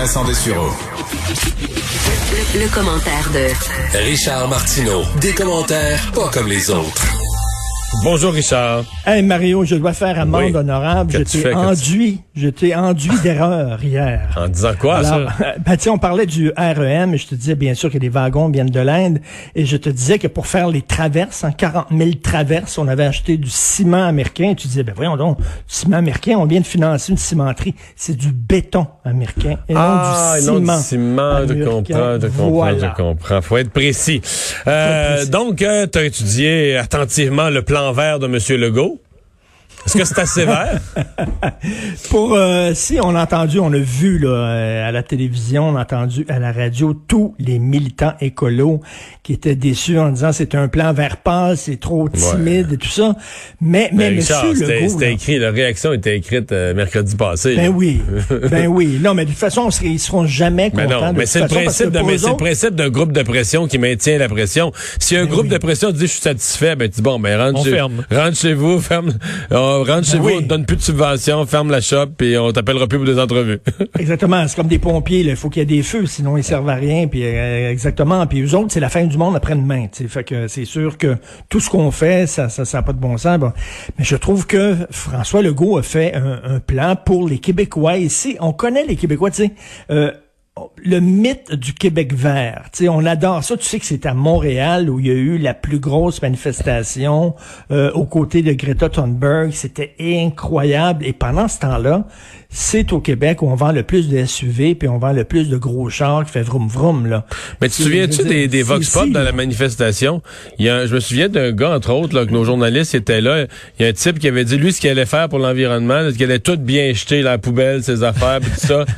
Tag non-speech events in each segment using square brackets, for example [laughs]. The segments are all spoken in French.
Vincent Dessureau. Le, le commentaire de Richard Martineau. Des commentaires pas comme les autres. Bonjour Richard. Hey Mario, je dois faire amende Oui. honorable. Je Qu'as-tu t'ai fait, enduit, je t'ai enduit [laughs] d'erreur hier. En disant quoi Alors, ça? ben, tu sais, on parlait du REM, et je te disais bien sûr que les wagons viennent de l'Inde, et je te disais que pour faire les traverses, en 40 000 traverses, on avait acheté du ciment américain. Et tu disais, ben voyons donc, du ciment américain, on vient de financer une cimenterie. C'est du béton américain, et ah, non du non, ciment. du ciment, je américain. comprends, je comprends, Voilà. je comprends. Faut être précis. Euh, précis. Donc, tu as étudié attentivement le plan vert de M. Legault. Est-ce que c'est assez vert? [laughs] Pour euh, si on a entendu, on a vu là, euh, à la télévision, on a entendu à la radio tous les militants écolos qui étaient déçus en disant c'est un plan vert pâle, c'est trop timide et tout ça. Mais mais Ben, Richard, Monsieur c'était Legault, c'était là, écrit, la réaction était écrite euh, mercredi passé. ben là. oui, [laughs] ben oui. Non, mais de toute façon, on serait- ils seront jamais Mais contents. non, de mais c'est le principe de, mais c'est le principe d'un groupe de pression qui maintient la pression. Si un Ben groupe oui. de pression dit je suis satisfait, ben tu dis bon, ben rentre On chez, ferme. rentre chez vous, [laughs] ferme, euh, rentre chez vous, on te donne plus de subventions, ferme la shop et on t'appellera plus pour des entrevues. [laughs] Exactement, c'est comme des pompiers, là. il faut qu'il y ait des feux, sinon ils servent à rien. Puis euh, exactement, puis eux autres, c'est la fin du monde après-demain. Fait que c'est sûr que tout ce qu'on fait, ça, ça, ça a pas de bon sens. Bon. Mais je trouve que François Legault a fait un, un plan pour les Québécois. Ici, on connaît les Québécois, tu sais. Euh, le mythe du Québec vert, tu sais, on adore ça. Tu sais que c'est à Montréal où il y a eu la plus grosse manifestation euh, aux côtés de Greta Thunberg. C'était incroyable. Et pendant ce temps-là, c'est au Québec où on vend le plus de SUV puis on vend le plus de gros chars qui fait vroom vroom là. Mais tu te souviens-tu des, des vox pop dans la manifestation? Il y a je me souviens d'un gars, entre autres, là, que nos journalistes étaient là. Il y a un type qui avait dit, lui, ce qu'il allait faire pour l'environnement, qu'il allait tout bien jeter la poubelle, ses affaires, puis tout ça. [laughs]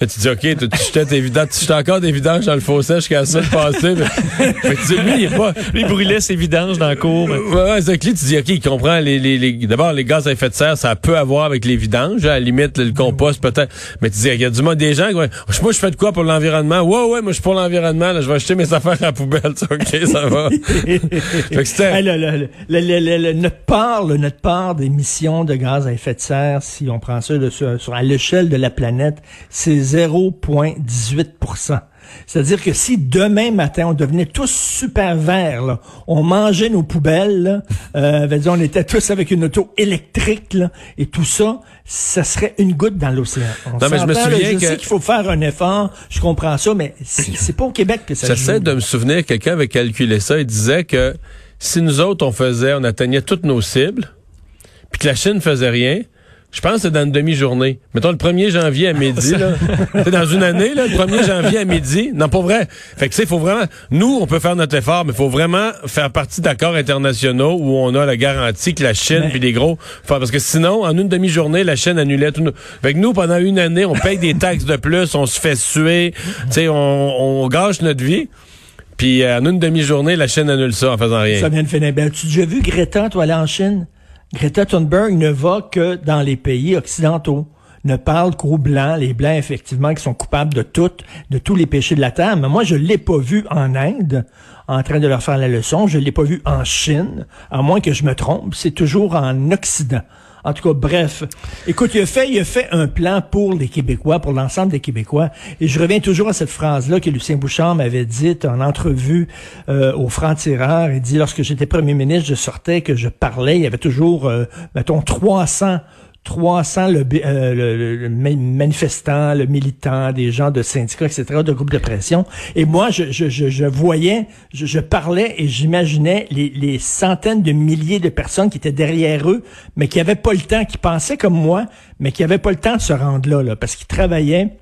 Et tu dis, OK, tu tu jetais vidanges, tu encore des vidanges dans le fossé jusqu'à la semaine passée. Mais, [laughs] mais tu dis, lui, il est pas... Lui, il brûlait ses vidanges dans la cour. mais- Ouais, ouais, c'est que lui, tu dis, OK, il comprend les, les, les- d'abord, les gaz à effet de serre, ça peut avoir avec les vidanges, à la limite, le compost, peut-être. Mais tu dis, il y a du monde, des gens, ouais, moi, je fais de quoi pour l'environnement? Ouais, ouais, moi, je suis pour l'environnement, là, je vais acheter mes affaires à la poubelle, ça, OK, ça va. [laughs] fait que c'était, Hey, le- le- le- le- le- le- notre part, le- notre part d'émissions de gaz à effet de serre, si on prend ça de- sur, sur- à l'échelle de la planète, c'est 0,18% c'est-à-dire que si demain matin on devenait tous super verts, là, on mangeait nos poubelles, là, [laughs] euh, dire, on était tous avec une auto électrique là, et tout ça, ça serait une goutte dans l'océan. On Non, mais je me souviens je que- sais qu'il faut faire un effort, je comprends ça, mais c'est [laughs] pas au Québec que ça j'essaie de me souvenir, quelqu'un avait calculé ça, il disait que si nous autres, on faisait, on atteignait toutes nos cibles, puis que la Chine faisait rien, je pense que c'est dans une demi-journée. Mettons le 1er janvier à midi. [laughs] C'est dans une année, là, le 1er janvier à midi. Non, pas vrai. Fait que, tu sais, il faut vraiment, nous, on peut faire notre effort, mais il faut vraiment faire partie d'accords internationaux où on a la garantie que la Chine Mais- puis les gros, parce que sinon, en une demi-journée, la Chine annulait tout. nos- Fait que nous, pendant une année, on paye des taxes de plus, on se fait suer, tu sais, on, on gâche notre vie. Puis en une demi-journée, la Chine annule ça en faisant rien. Ça vient de finir. Ben, tu as déjà vu Greta, toi, aller en Chine? Greta Thunberg ne va que dans les pays occidentaux. Ne parle qu'aux Blancs, les Blancs, effectivement, qui sont coupables de tout, de tous les péchés de la terre. Mais moi, je l'ai pas vu en Inde, en train de leur faire la leçon. Je l'ai pas vu en Chine, à moins que je me trompe. C'est toujours en Occident. En tout cas, bref. Écoute, il a fait, il a fait un plan pour les Québécois, pour l'ensemble des Québécois. Et je reviens toujours à cette phrase-là que Lucien Bouchard m'avait dite en entrevue euh, au Franc-Tireur. Il dit, lorsque j'étais premier ministre, je sortais, que je parlais, il y avait toujours, euh, mettons, 300 300 le, euh, le- le- le ma- manifestants, le militant, des gens de syndicats, etc., de groupes de pression. Et moi, je, je, je, voyais, je, je parlais et j'imaginais les, les centaines de milliers de personnes qui étaient derrière eux, mais qui avaient pas le temps, qui pensaient comme moi, mais qui avaient pas le temps de se rendre là, là parce qu'ils travaillaient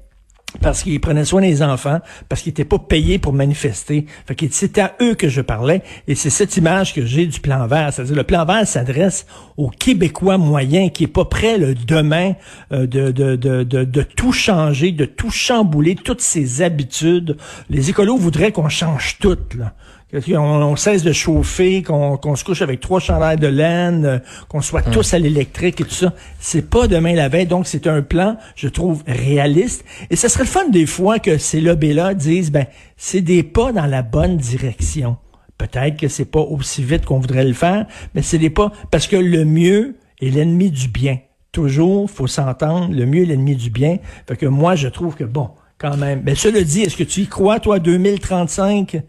parce qu'ils prenaient soin des enfants, parce qu'ils n'étaient pas payés pour manifester. Fait c'est à eux que je parlais, et c'est cette image que j'ai du plan vert. C'est-à-dire, le plan vert s'adresse aux Québécois moyens qui est pas prêt le demain euh, de, de, de, de, de tout changer, de tout chambouler, toutes ses habitudes. Les écolos voudraient qu'on change tout, là. On, on cesse de chauffer, qu'on qu'on se couche avec trois chandails de laine, euh, qu'on soit tous à l'électrique et tout ça. C'est pas demain la veille, donc c'est un plan, je trouve, réaliste. Et ce serait le fun des fois que ces lobbies-là disent, ben, c'est des pas dans la bonne direction. Peut-être que c'est pas aussi vite qu'on voudrait le faire, mais c'est des pas, parce que le mieux est l'ennemi du bien. Toujours, faut s'entendre, le mieux est l'ennemi du bien. Fait que moi, je trouve que bon, Quand même. Ben, cela dit, est-ce que tu y crois, toi, 2035,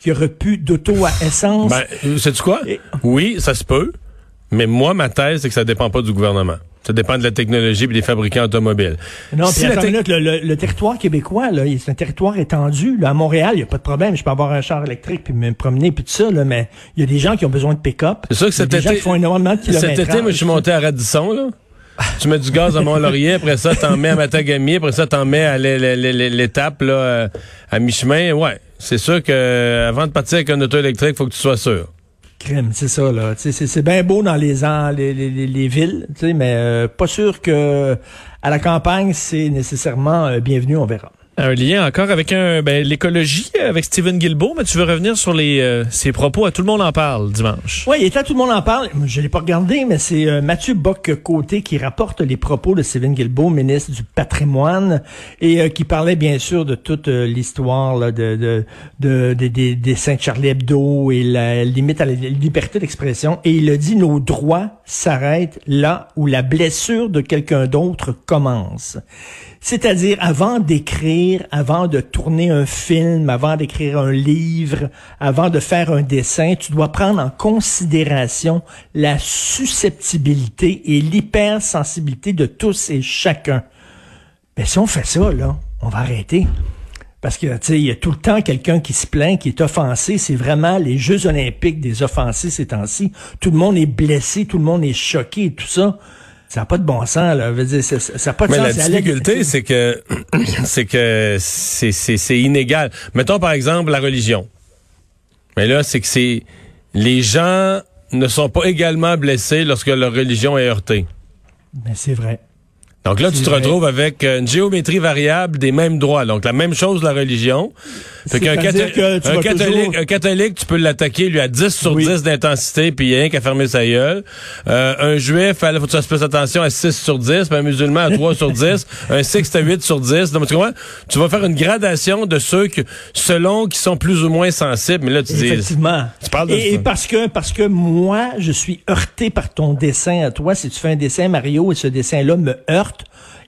qu'il n'y aurait plus d'auto à essence? Ben, sais-tu quoi? Et- Oui, ça se peut. Mais moi, ma thèse, c'est que ça dépend pas du gouvernement. Ça dépend de la technologie et des fabricants automoles. Non, Si la minute, le, le- le territoire québécois, là, c'est un territoire étendu. Là, à Montréal, il n'y a pas de problème. Je peux avoir un char électrique puis me promener puis tout ça, là, mais il y a des gens qui ont besoin de pick-up. C'est sûr que cet été- font énormément de. Cet été, moi, je suis monté à Radisson, là. Tu mets du gaz à Mont-Laurier, après ça, t'en mets à Matagami, après ça, t'en mets à l'é- l'é- l'é- l'étape, là, euh, à mi-chemin. Ouais. C'est sûr que, avant de partir avec un auto électrique, faut que tu sois sûr. Crime, c'est ça, là. C'est bien beau dans les, en- les, les, les- les villes, mais euh, pas sûr que à la campagne, c'est nécessairement euh, bienvenu, on verra. Un lien encore avec ben, l'écologie, avec Stephen Guilbeault, mais tu veux revenir sur les euh, ses propos à Tout le monde en parle dimanche. Oui, et là, tout le monde en parle. Je l'ai pas regardé, mais c'est euh, Mathieu Bock-Côté qui rapporte les propos de Stephen Guilbeault, ministre du patrimoine, et euh, qui parlait bien sûr de toute euh, l'histoire de, de, de, de- des- des Saint-Charlie Hebdo et la limite à la liberté d'expression. Et il a dit, nos droits s'arrêtent là où la blessure de quelqu'un d'autre commence. C'est-à-dire, avant d'écrire, avant de tourner un film, avant d'écrire un livre, avant de faire un dessin, tu dois prendre en considération la susceptibilité et l'hypersensibilité de tous et chacun. Ben, si on fait ça, là, on va arrêter. Parce que, tu il y a tout le temps quelqu'un qui se plaint, qui est offensé. C'est vraiment les Jeux olympiques des offensés ces temps-ci. Tout le monde est blessé, tout le monde est choqué et tout ça. Ça n'a pas de bon sens, là. Je veux dire, ça- n'a pas de Mais sens. la difficulté, c'est que [coughs] c'est que c'est c'est c'est inégal. Mettons par exemple la religion. Mais là, c'est que c'est les gens ne sont pas également blessés lorsque leur religion est heurtée. Ben, c'est vrai. Donc là, tu te vrai. retrouves avec une géométrie variable des mêmes droits. Donc la même chose la religion. Fait qu'un que un catholique, toujours- un catholique, tu peux l'attaquer lui à 10 sur Oui. 10 d'intensité, puis il y a rien qu'à fermer sa gueule. Euh, un juif, il faut que tu fasses attention à 6 sur 10, puis un musulman à 3 sur 10, [laughs] un sikh à 8 sur 10. Donc, tu comprends? Tu vas faire une gradation de ceux que, selon qui sont plus ou moins sensibles. Mais là, tu dis... Effectivement. Tu parles de et, ça. et parce que parce que moi, je suis heurté par ton dessin à toi. Si tu fais un dessin Mario et ce dessin-là me heurte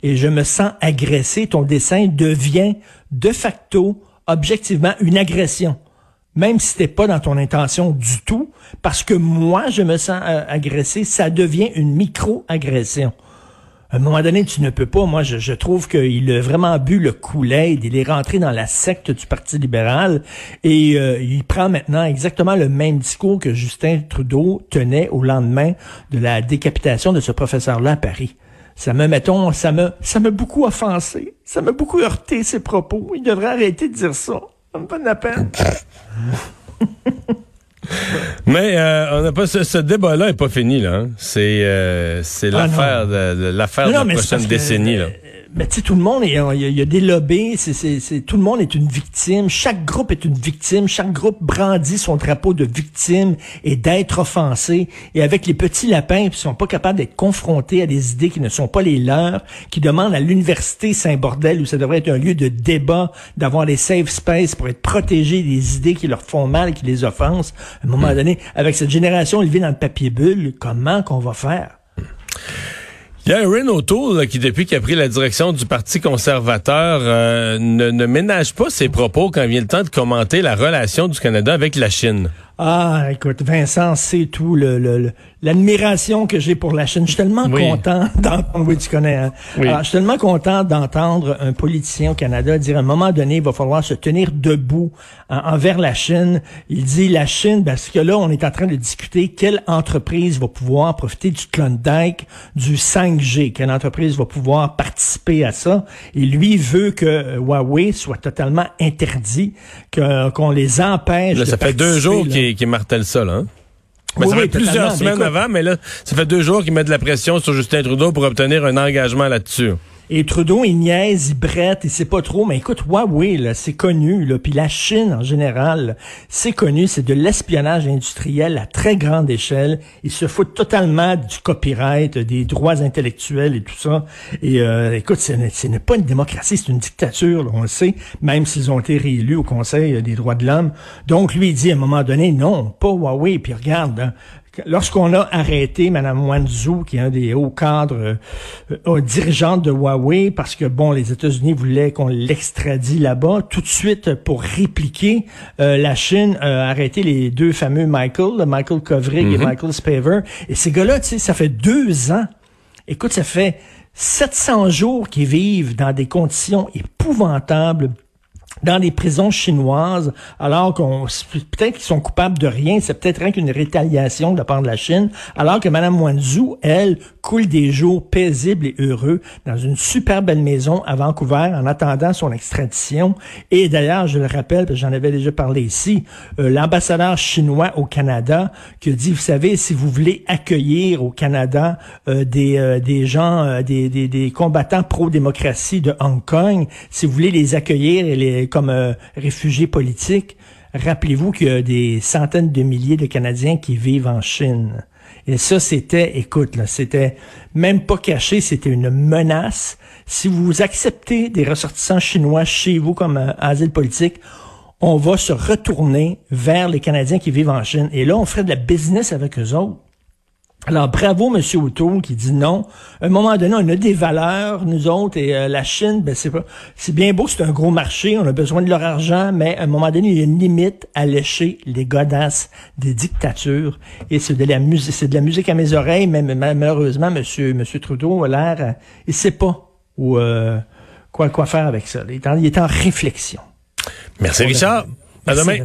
et je me sens agressé, ton dessin devient de facto, objectivement, une agression. Même si c'était pas dans ton intention du tout, parce que moi, je me sens euh, agressé, ça devient une micro-agression. À un moment donné, tu ne peux pas. Moi, je, trouve qu'il a vraiment bu le Kool-Aid. Il est rentré dans la secte du Parti libéral et euh, il prend maintenant exactement le même discours que Justin Trudeau tenait au lendemain de la décapitation de ce professeur-là à Paris. Ça me, mettons, ça me, ça m'a beaucoup offensé. Ça m'a beaucoup heurté, ses propos. Il devrait arrêter de dire ça. Ça me fait de la peine. [laughs] Mais euh, on n'a pas ce, ce débat-là est pas fini là. hein. C'est euh, c'est Ah, l'affaire de, de- l'affaire de la prochaine que, décennie là. Mais tu sais, tout le monde, il y, a, il y a des lobbies, c'est, tout le monde est une victime. Chaque groupe est une victime. Chaque groupe brandit son drapeau de victime et d'être offensé. Et avec les petits lapins qui sont pas capables d'être confrontés à des idées qui ne sont pas les leurs, qui demandent à l'université Saint-Bordel, où ça devrait être un lieu de débat, d'avoir des safe space pour être protégés des idées qui leur font mal qui les offensent. À un moment donné, avec cette génération élevée dans le papier bulle, comment qu'on va faire? Il y a Renault O'Toole qui, depuis qu'il a pris la direction du Parti conservateur, euh, ne, ne ménage pas ses propos quand vient le temps de commenter la relation du Canada avec la Chine. Ah, écoute, Vincent, c'est tout le- le- l'admiration que j'ai pour la Chine. Je suis tellement Oui. content d'entendre. Oui, tu connais. Hein? Oui. Alors, je suis tellement content d'entendre un politicien au Canada dire à un moment donné, il va falloir se tenir debout hein, envers la Chine. Il dit la Chine parce que là, on est en train de discuter quelle entreprise va pouvoir profiter du Klondike, du 5G, quelle entreprise va pouvoir participer à ça. Et lui veut que euh, Huawei soit totalement interdit, qu'on les empêche. Là, de ça fait deux jours qu'il martèle ça, là. hein? Ben, Oui, ça oui, fait plusieurs semaines écoute- avant, mais là, ça fait deux jours qu'il met de la pression sur Justin Trudeau pour obtenir un engagement là-dessus. Et Trudeau, il niaise, il brette, il sait pas trop. Mais écoute, Huawei, là, c'est connu. Là, puis la Chine, en général, c'est connu. C'est de l'espionnage industriel à très grande échelle. Ils se foutent totalement du copyright, des droits intellectuels et tout ça. Et euh, écoute, ce n'est pas une démocratie, c'est une dictature, on le sait, même s'ils ont été réélus au Conseil des droits de l'homme. Donc, lui, dit à un moment donné, non, pas Huawei. Puis regarde, hein, lorsqu'on a arrêté Mme Wanzhou, qui est un des hauts cadres euh, dirigeants de Huawei, parce que bon, les États-Unis voulaient qu'on l'extradie là-bas, tout de suite pour répliquer, euh, la Chine a arrêté les deux fameux Michael, Michael Kovrig et Michael Spaver. Et ces gars-là, tu sais, ça fait deux ans. Écoute, ça fait 700 jours qu'ils vivent dans des conditions épouvantables dans les prisons chinoises, alors qu'on peut-être qu'ils sont coupables de rien, c'est peut-être rien qu'une rétaliation de la part de la Chine, alors que Mme Wanzhou, elle, coule des jours paisibles et heureux dans une super belle maison à Vancouver en attendant son extradition. Et d'ailleurs, je le rappelle, parce que j'en avais déjà parlé ici, euh, l'ambassadeur chinois au Canada qui dit, vous savez, si vous voulez accueillir au Canada euh, des, euh, des gens, des, des, des combattants pro-démocratie de Hong Kong, si vous voulez les accueillir et les comme euh, réfugiés politiques, rappelez-vous qu'il y a des centaines de milliers de Canadiens qui vivent en Chine. Et ça, c'était, écoute, c'était même pas caché, c'était une menace. Si vous acceptez des ressortissants chinois chez vous comme euh, asile politique, on va se retourner vers les Canadiens qui vivent en Chine. Et là, on ferait de la business avec eux autres. Alors, bravo, Monsieur O'Toole, qui dit non. À un moment donné, on a des valeurs, nous autres, et euh, la Chine, ben, c'est pas, c'est bien beau, c'est un gros marché, on a besoin de leur argent, mais à un moment donné, il y a une limite à lécher les godasses des dictatures. Et c'est de la musique, c'est de la musique à mes oreilles, mais malheureusement, Monsieur, Monsieur Trudeau a l'air, euh, il sait pas où, euh, quoi, quoi faire avec ça. Il est en, il est en réflexion. Merci, Richard. À demain.